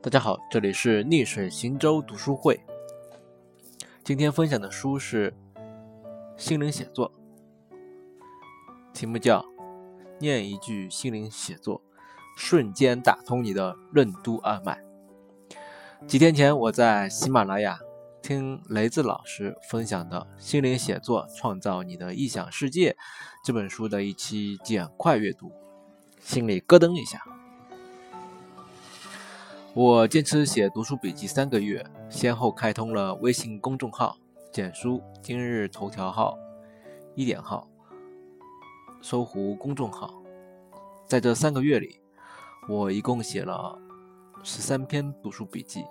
大家好，这里是逆水行舟读书会。今天分享的书是《心灵写作》，题目叫《念一句心灵写作，瞬间打通你的任督二脉》。几天前，我在喜马拉雅听雷子老师分享的《心灵写作：创造你的臆想世界》这本书的一期简快阅读，心里咯噔一下。我坚持写读书笔记三个月，先后开通了微信公众号、简书、今日头条号、一点号、搜狐公众号。在这三个月里，我一共写了十三篇读书笔记。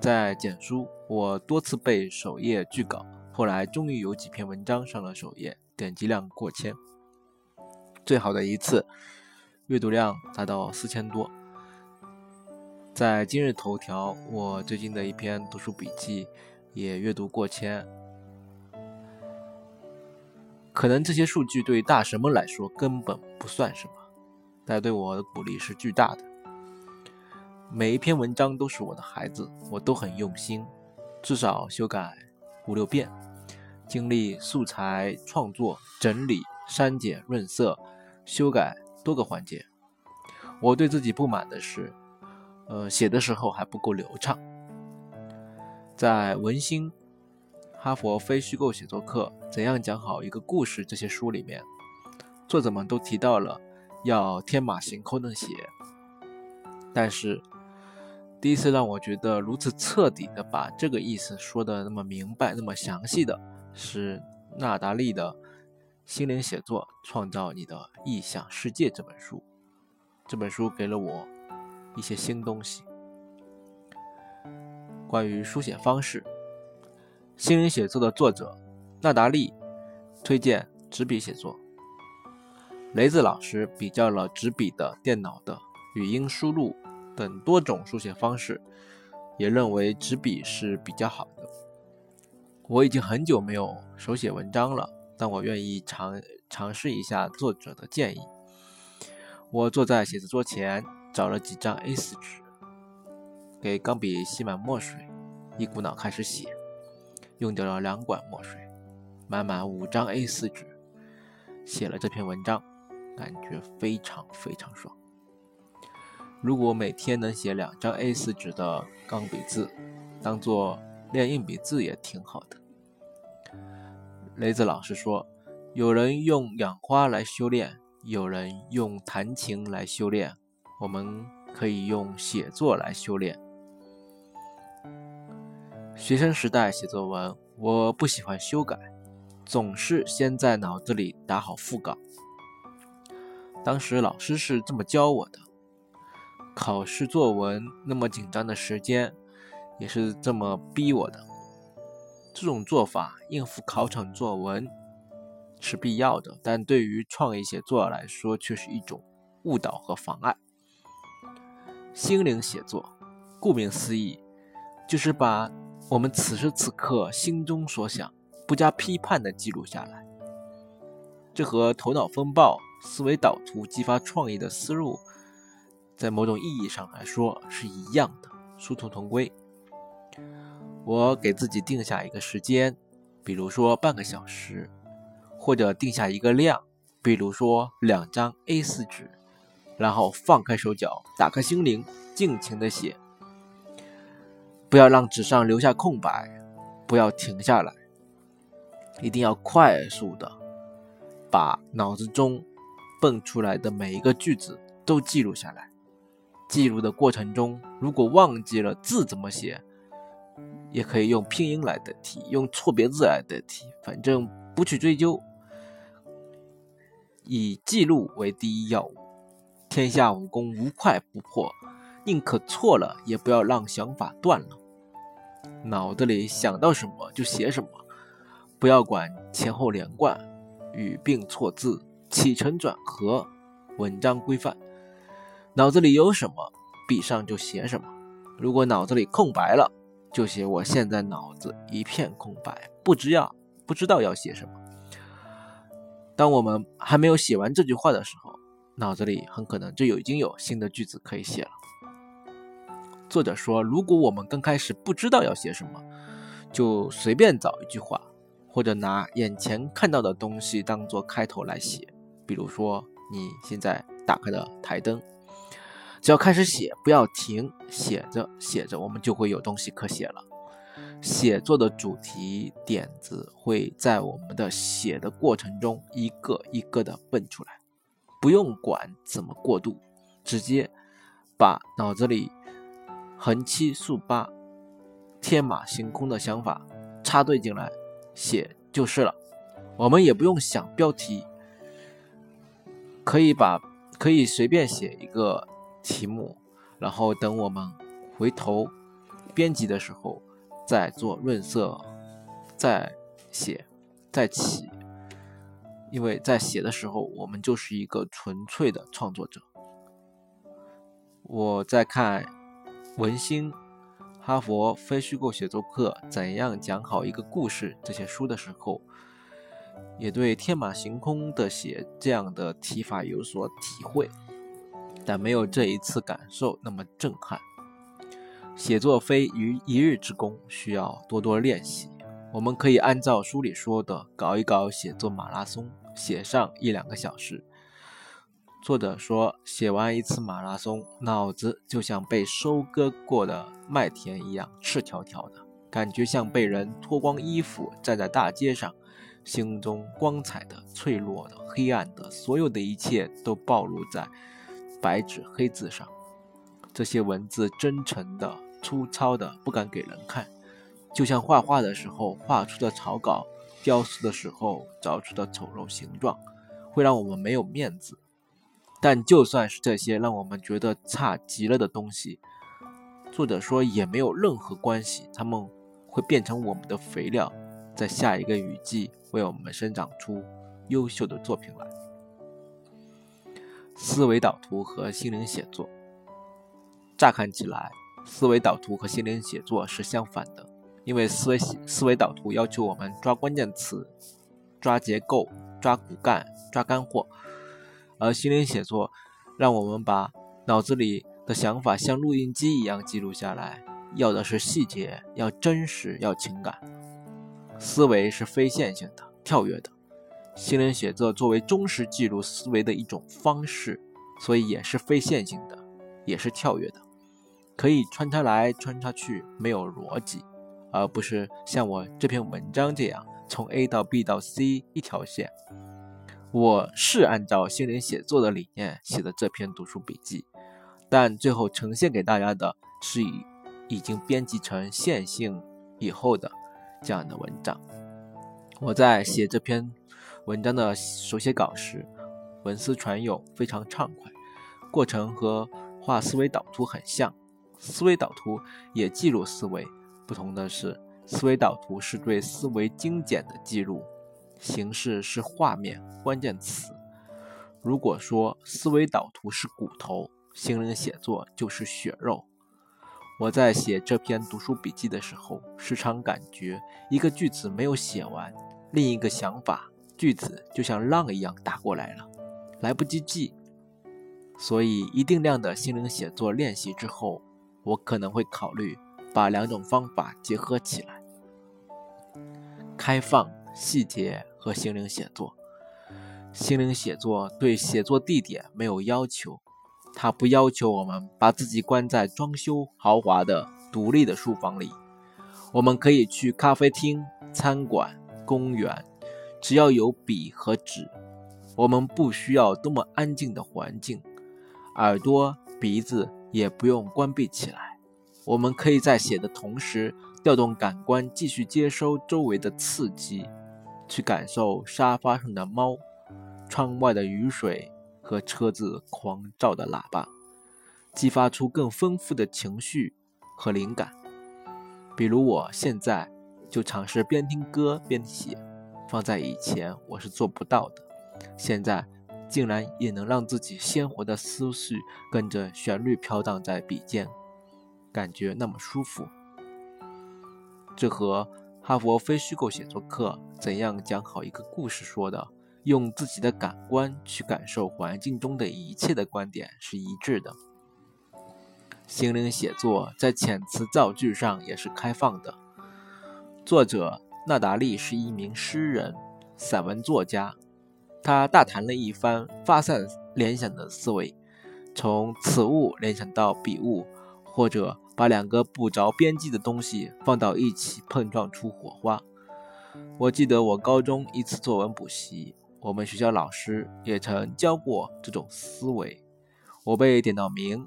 在简书，我多次被首页拒稿，后来终于有几篇文章上了首页，点击量过千。最好的一次，阅读量达到四千多。在今日头条，我最近的一篇读书笔记也阅读过千。可能这些数据对大神们来说根本不算什么，但对我的鼓励是巨大的。每一篇文章都是我的孩子，我都很用心，至少修改五六遍，经历素材创作、整理、删减、润色、修改多个环节。我对自己不满的是。呃，写的时候还不够流畅。在《文心》《哈佛非虚构写作课》《怎样讲好一个故事》这些书里面，作者们都提到了要天马行空的写。但是，第一次让我觉得如此彻底的把这个意思说的那么明白、那么详细的是纳达利的《心灵写作：创造你的意想世界》这本书。这本书给了我。一些新东西，关于书写方式，心灵写作的作者纳达利推荐纸笔写作。雷子老师比较了纸笔的、电脑的、语音输入等多种书写方式，也认为纸笔是比较好的。我已经很久没有手写文章了，但我愿意尝尝试一下作者的建议。我坐在写字桌前。找了几张 A4 纸，给钢笔吸满墨水，一股脑开始写，用掉了两管墨水，满满五张 A4 纸，写了这篇文章，感觉非常非常爽。如果每天能写两张 A4 纸的钢笔字，当做练硬笔字也挺好的。雷子老师说，有人用养花来修炼，有人用弹琴来修炼。我们可以用写作来修炼。学生时代写作文，我不喜欢修改，总是先在脑子里打好副稿。当时老师是这么教我的。考试作文那么紧张的时间，也是这么逼我的。这种做法应付考场作文是必要的，但对于创意写作来说却是一种误导和妨碍。心灵写作，顾名思义，就是把我们此时此刻心中所想，不加批判的记录下来。这和头脑风暴、思维导图激发创意的思路，在某种意义上来说是一样的，殊途同归。我给自己定下一个时间，比如说半个小时，或者定下一个量，比如说两张 A4 纸。然后放开手脚，打开心灵，尽情的写，不要让纸上留下空白，不要停下来，一定要快速的把脑子中蹦出来的每一个句子都记录下来。记录的过程中，如果忘记了字怎么写，也可以用拼音来代替，用错别字来代替，反正不去追究，以记录为第一要务。天下武功无快不破，宁可错了也不要让想法断了。脑子里想到什么就写什么，不要管前后连贯、语病错字、起承转合、文章规范。脑子里有什么，笔上就写什么。如果脑子里空白了，就写我现在脑子一片空白，不知要不知道要写什么。当我们还没有写完这句话的时候，脑子里很可能就已经有新的句子可以写了。作者说，如果我们刚开始不知道要写什么，就随便找一句话，或者拿眼前看到的东西当做开头来写。比如说，你现在打开的台灯，只要开始写，不要停，写着写着，我们就会有东西可写了。写作的主题点子会在我们的写的过程中一个一个的蹦出来，不用管怎么过渡，直接把脑子里横七竖八、天马行空的想法插队进来写就是了。我们也不用想标题，可以把可以随便写一个题目，然后等我们回头编辑的时候。再做润色，再写，再起，因为在写的时候，我们就是一个纯粹的创作者。我在看文心、哈佛非虚构写作课怎样讲好一个故事这些书的时候，也对天马行空的写这样的提法有所体会，但没有这一次感受那么震撼。写作非于一日之功，需要多多练习。我们可以按照书里说的，搞一搞写作马拉松，写上一两个小时。作者说，写完一次马拉松，脑子就像被收割过的麦田一样赤条条的，感觉像被人脱光衣服站在大街上，心中光彩的、脆弱的、黑暗的，所有的一切都暴露在白纸黑字上。这些文字真诚的。粗糙的不敢给人看，就像画画的时候画出的草稿，雕塑的时候找出的丑陋形状，会让我们没有面子。但就算是这些让我们觉得差极了的东西，作者说也没有任何关系，他们会变成我们的肥料，在下一个雨季为我们生长出优秀的作品来。思维导图和心灵写作，乍看起来。思维导图和心灵写作是相反的，因为思维思维导图要求我们抓关键词、抓结构、抓骨干、抓干货，而心灵写作让我们把脑子里的想法像录音机一样记录下来，要的是细节，要真实，要情感。思维是非线性的、跳跃的，心灵写作作为忠实记录思维的一种方式，所以也是非线性的，也是跳跃的。可以穿插来穿插去，没有逻辑，而不是像我这篇文章这样从 A 到 B 到 C 一条线。我是按照心灵写作的理念写的这篇读书笔记，但最后呈现给大家的是以已经编辑成线性以后的这样的文章。我在写这篇文章的手写稿时，文思泉涌，非常畅快，过程和画思维导图很像。思维导图也记录思维，不同的是，思维导图是对思维精简的记录，形式是画面、关键词。如果说思维导图是骨头，心灵写作就是血肉。我在写这篇读书笔记的时候，时常感觉一个句子没有写完，另一个想法句子就像浪一样打过来了，来不及记。所以一定量的心灵写作练习之后。我可能会考虑把两种方法结合起来：开放细节和心灵写作。心灵写作对写作地点没有要求，它不要求我们把自己关在装修豪华的独立的书房里。我们可以去咖啡厅、餐馆、公园，只要有笔和纸。我们不需要多么安静的环境，耳朵、鼻子。也不用关闭起来，我们可以在写的同时调动感官，继续接收周围的刺激，去感受沙发上的猫、窗外的雨水和车子狂躁的喇叭，激发出更丰富的情绪和灵感。比如我现在就尝试边听歌边写，放在以前我是做不到的，现在。竟然也能让自己鲜活的思绪跟着旋律飘荡在笔尖，感觉那么舒服。这和哈佛非虚构写作课怎样讲好一个故事说的用自己的感官去感受环境中的一切的观点是一致的。心灵写作在遣词造句上也是开放的。作者纳达利是一名诗人、散文作家，他大谈了一番发散联想的思维，从此物联想到彼物，或者把两个不着边际的东西放到一起碰撞出火花。我记得我高中一次作文补习。我们学校老师也曾教过这种思维。我被点到名，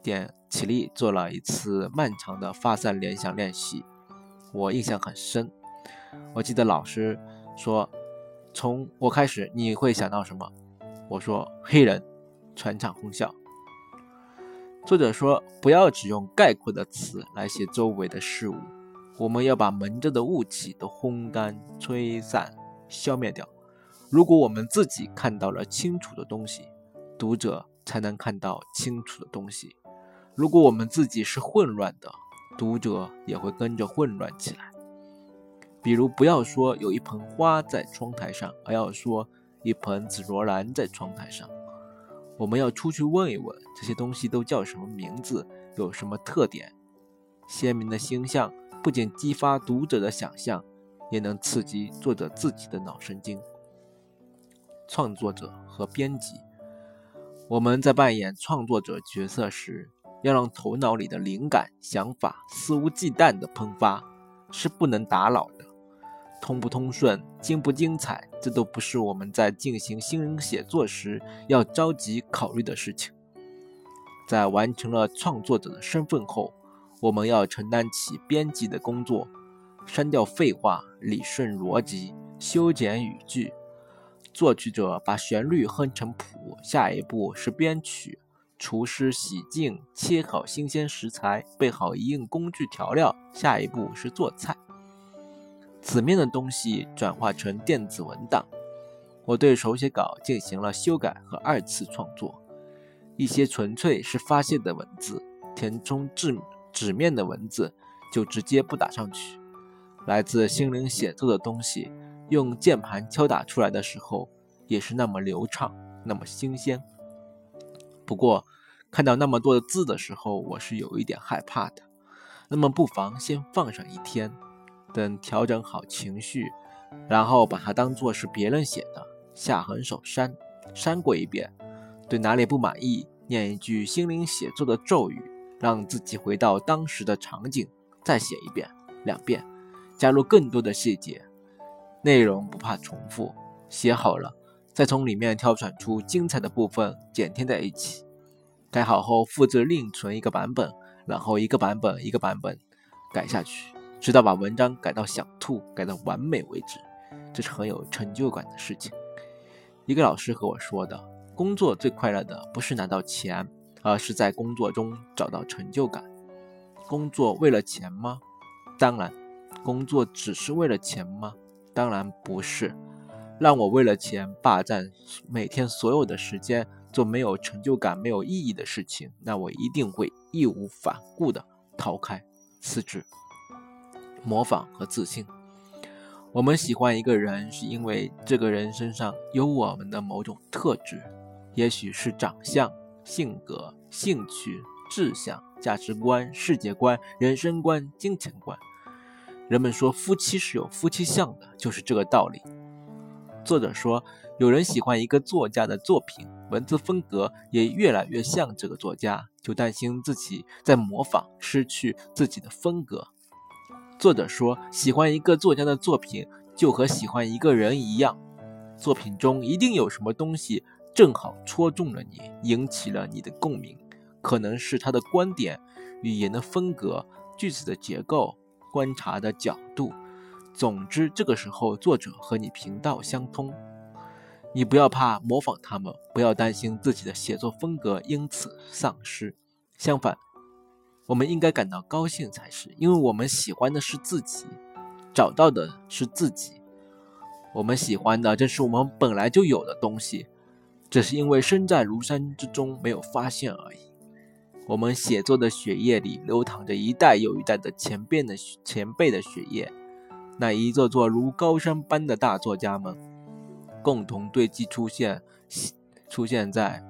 点起立做了一次漫长的发散联想练习，我印象很深。我记得老师说：“从我开始，你会想到什么？”我说：“黑人。”全场哄笑。作者说：“不要只用概括的词来写周围的事物，我们要把蒙着的雾气都烘干、吹散、消灭掉。”如果我们自己看到了清楚的东西，读者才能看到清楚的东西。如果我们自己是混乱的，读者也会跟着混乱起来。比如，不要说有一盆花在窗台上，而要说一盆紫罗兰在窗台上。我们要出去问一问，这些东西都叫什么名字，有什么特点？鲜明的星象不仅激发读者的想象，也能刺激作者自己的脑神经。创作者和编辑，我们在扮演创作者角色时，要让头脑里的灵感、想法肆无忌惮地喷发，是不能打扰的。通不通顺、精不精彩，这都不是我们在进行新人写作时要着急考虑的事情。在完成了创作者的身份后，我们要承担起编辑的工作，删掉废话，理顺逻辑，修剪语句。作曲者把旋律哼成谱，下一步是编曲。厨师洗净，切好新鲜食材，备好一应工具调料，下一步是做菜。纸面的东西转化成电子文档。我对手写稿进行了修改和二次创作。一些纯粹是发泄的文字，填充纸纸面的文字就直接不打上去。来自心灵写作的东西。用键盘敲打出来的时候，也是那么流畅，那么新鲜。不过，看到那么多的字的时候，我是有一点害怕的。那么，不妨先放上一天，等调整好情绪，然后把它当做是别人写的，下狠手删，删过一遍。对哪里不满意，念一句心灵写作的咒语，让自己回到当时的场景，再写一遍、两遍，加入更多的细节。内容不怕重复，写好了，再从里面挑选出精彩的部分，剪贴在一起。改好后，复制另存一个版本，然后一个版本一个版本改下去，直到把文章改到想吐、改到完美为止。这是很有成就感的事情。一个老师和我说的，工作最快乐的不是拿到钱，而是在工作中找到成就感。工作为了钱吗？当然。工作只是为了钱吗？当然不是，让我为了钱霸占每天所有的时间，做没有成就感、没有意义的事情，那我一定会义无反顾地逃开、辞职。模仿和自信，我们喜欢一个人，是因为这个人身上有我们的某种特质，也许是长相、性格、兴趣、志向、价值观、世界观、人生观、金钱观。人们说夫妻是有夫妻相的，就是这个道理。作者说，有人喜欢一个作家的作品，文字风格也越来越像这个作家，就担心自己在模仿，失去自己的风格。作者说，喜欢一个作家的作品，就和喜欢一个人一样，作品中一定有什么东西正好戳中了你，引起了你的共鸣，可能是他的观点、语言的风格、句子的结构。观察的角度，总之，这个时候作者和你频道相通，你不要怕模仿他们，不要担心自己的写作风格因此丧失。相反，我们应该感到高兴才是，因为我们喜欢的是自己，找到的是自己。我们喜欢的正是我们本来就有的东西，只是因为身在庐山之中没有发现而已。我们写作的血液里流淌着一代又一代的前辈的前辈的血液，那一座座如高山般的大作家们，共同堆积出现出现在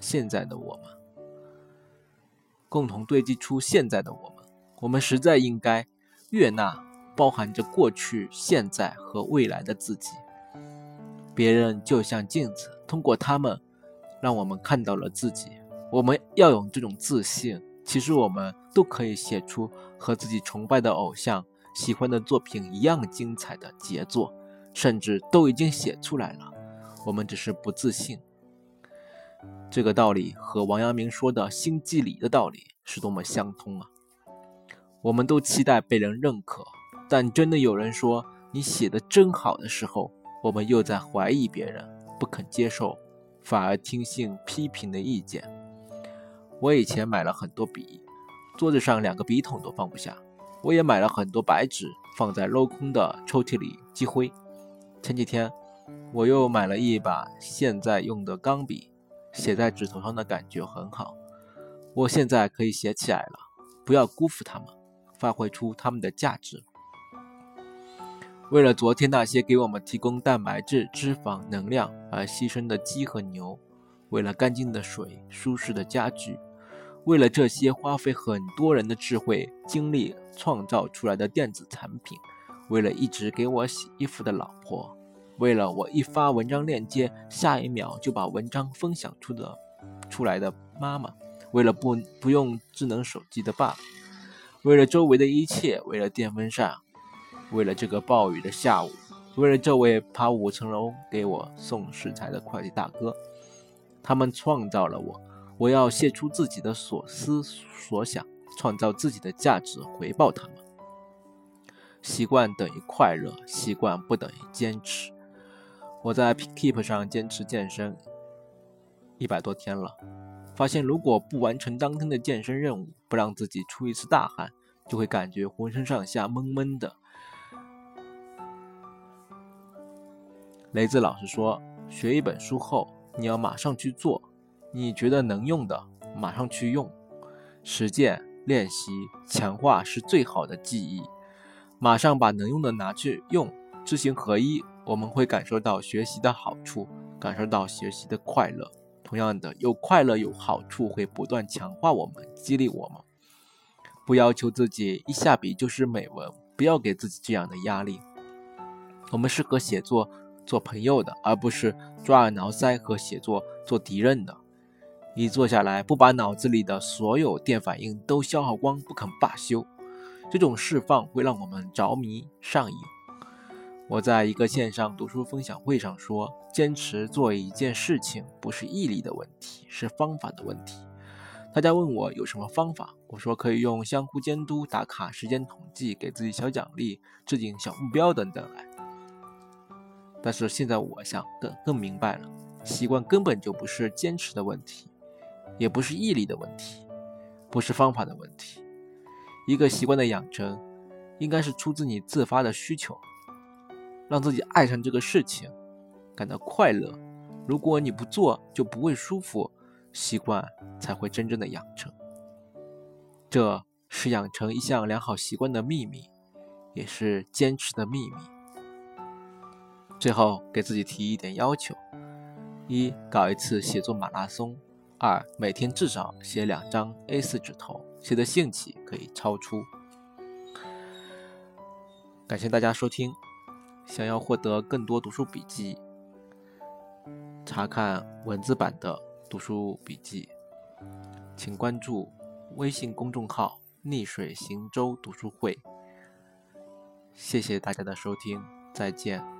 现在的我们，共同堆积出现在的我们。我们实在应该悦纳包含着过去、现在和未来的自己。别人就像镜子，通过他们，让我们看到了自己。我们要有这种自信。其实我们都可以写出和自己崇拜的偶像喜欢的作品一样精彩的杰作，甚至都已经写出来了。我们只是不自信。这个道理和王阳明说的心即理的道理是多么相通啊！我们都期待被人认可，但真的有人说你写的真好的时候，我们又在怀疑别人，不肯接受，反而听信批评的意见。我以前买了很多笔，桌子上两个笔筒都放不下。我也买了很多白纸，放在镂空的抽屉里积灰。前几天我又买了一把现在用的钢笔，写在纸头上的感觉很好。我现在可以写起来了。不要辜负它们，发挥出它们的价值。为了昨天那些给我们提供蛋白质、脂肪、能量而牺牲的鸡和牛，为了干净的水、舒适的家具。为了这些花费很多人的智慧精力创造出来的电子产品，为了一直给我洗衣服的老婆，为了我一发文章链接，下一秒就把文章分享出的出来的妈妈，为了不不用智能手机的爸爸，为了周围的一切，为了电风扇，为了这个暴雨的下午，为了这位爬五层楼给我送食材的快递大哥，他们创造了我。我要写出自己的所思所想，创造自己的价值，回报他们。习惯等于快乐，习惯不等于坚持。我在 Keep 上坚持健身一百多天了，发现如果不完成当天的健身任务，不让自己出一次大汗，就会感觉浑身上下闷闷的。雷子老师说，学一本书后，你要马上去做。你觉得能用的，马上去用，实践、练习、强化是最好的记忆。马上把能用的拿去用，知行合一，我们会感受到学习的好处，感受到学习的快乐。同样的，有快乐有好处，会不断强化我们，激励我们。不要求自己一下笔就是美文，不要给自己这样的压力。我们适合写作做朋友的，而不是抓耳挠腮和写作做敌人的。一坐下来，不把脑子里的所有电反应都消耗光，不肯罢休，这种释放会让我们着迷上瘾。我在一个线上读书分享会上说，坚持做一件事情不是毅力的问题，是方法的问题。大家问我有什么方法，我说可以用相互监督、打卡、时间统计、给自己小奖励、制定小目标等等来。但是现在我想更更明白了，习惯根本就不是坚持的问题。也不是毅力的问题，不是方法的问题。一个习惯的养成，应该是出自你自发的需求，让自己爱上这个事情，感到快乐。如果你不做，就不会舒服，习惯才会真正的养成。这是养成一项良好习惯的秘密，也是坚持的秘密。最后给自己提一点要求：一，搞一次写作马拉松。二每天至少写两张 A4 纸头，写的兴起可以超出。感谢大家收听，想要获得更多读书笔记，查看文字版的读书笔记，请关注微信公众号“逆水行舟读书会”。谢谢大家的收听，再见。